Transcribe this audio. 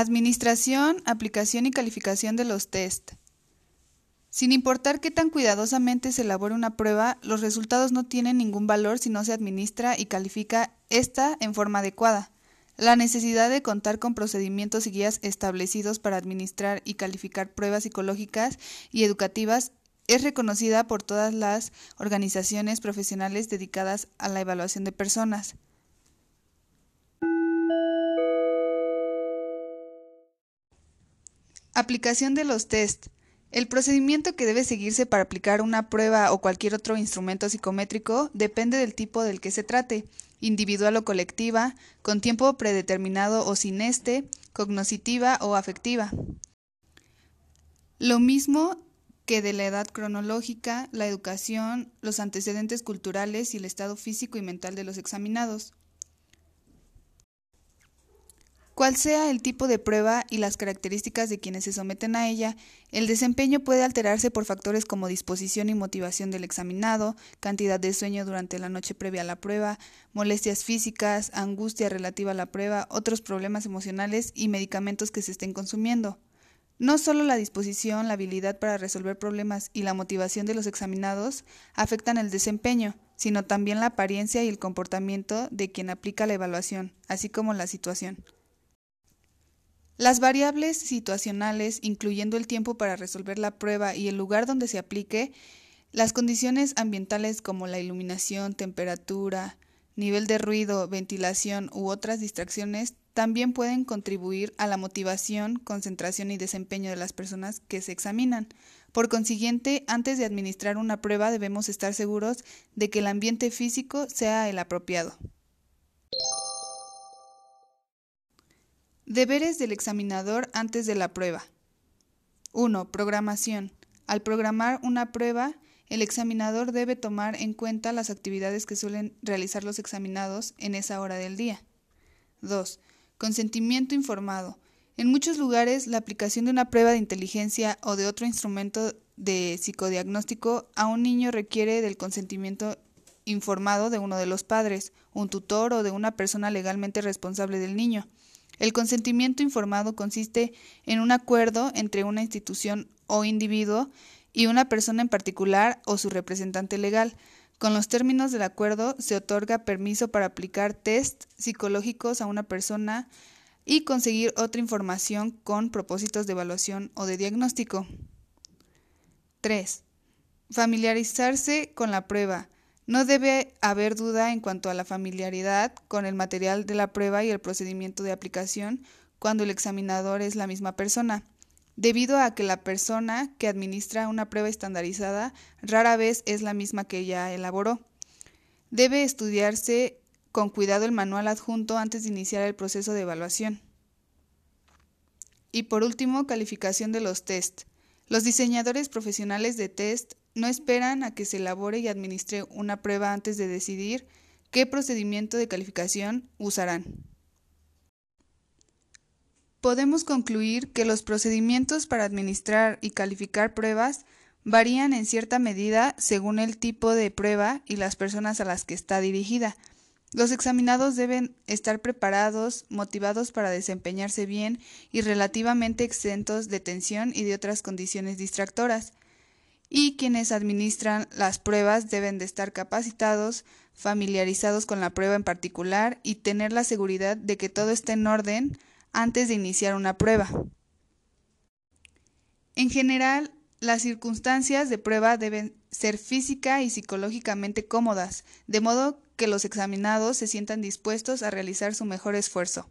Administración, aplicación y calificación de los test. Sin importar qué tan cuidadosamente se elabore una prueba, los resultados no tienen ningún valor si no se administra y califica esta en forma adecuada. La necesidad de contar con procedimientos y guías establecidos para administrar y calificar pruebas psicológicas y educativas es reconocida por todas las organizaciones profesionales dedicadas a la evaluación de personas. Aplicación de los test. El procedimiento que debe seguirse para aplicar una prueba o cualquier otro instrumento psicométrico depende del tipo del que se trate, individual o colectiva, con tiempo predeterminado o sin este, cognoscitiva o afectiva. Lo mismo que de la edad cronológica, la educación, los antecedentes culturales y el estado físico y mental de los examinados. Cual sea el tipo de prueba y las características de quienes se someten a ella, el desempeño puede alterarse por factores como disposición y motivación del examinado, cantidad de sueño durante la noche previa a la prueba, molestias físicas, angustia relativa a la prueba, otros problemas emocionales y medicamentos que se estén consumiendo. No solo la disposición, la habilidad para resolver problemas y la motivación de los examinados afectan el desempeño, sino también la apariencia y el comportamiento de quien aplica la evaluación, así como la situación. Las variables situacionales, incluyendo el tiempo para resolver la prueba y el lugar donde se aplique, las condiciones ambientales como la iluminación, temperatura, nivel de ruido, ventilación u otras distracciones también pueden contribuir a la motivación, concentración y desempeño de las personas que se examinan. Por consiguiente, antes de administrar una prueba debemos estar seguros de que el ambiente físico sea el apropiado. Deberes del examinador antes de la prueba. 1. Programación. Al programar una prueba, el examinador debe tomar en cuenta las actividades que suelen realizar los examinados en esa hora del día. 2. Consentimiento informado. En muchos lugares, la aplicación de una prueba de inteligencia o de otro instrumento de psicodiagnóstico a un niño requiere del consentimiento informado de uno de los padres, un tutor o de una persona legalmente responsable del niño. El consentimiento informado consiste en un acuerdo entre una institución o individuo y una persona en particular o su representante legal. Con los términos del acuerdo se otorga permiso para aplicar test psicológicos a una persona y conseguir otra información con propósitos de evaluación o de diagnóstico. 3. Familiarizarse con la prueba. No debe haber duda en cuanto a la familiaridad con el material de la prueba y el procedimiento de aplicación cuando el examinador es la misma persona, debido a que la persona que administra una prueba estandarizada rara vez es la misma que ya elaboró. Debe estudiarse con cuidado el manual adjunto antes de iniciar el proceso de evaluación. Y por último, calificación de los test. Los diseñadores profesionales de test no esperan a que se elabore y administre una prueba antes de decidir qué procedimiento de calificación usarán. Podemos concluir que los procedimientos para administrar y calificar pruebas varían en cierta medida según el tipo de prueba y las personas a las que está dirigida. Los examinados deben estar preparados, motivados para desempeñarse bien y relativamente exentos de tensión y de otras condiciones distractoras y quienes administran las pruebas deben de estar capacitados, familiarizados con la prueba en particular y tener la seguridad de que todo esté en orden antes de iniciar una prueba. En general, las circunstancias de prueba deben ser física y psicológicamente cómodas, de modo que los examinados se sientan dispuestos a realizar su mejor esfuerzo.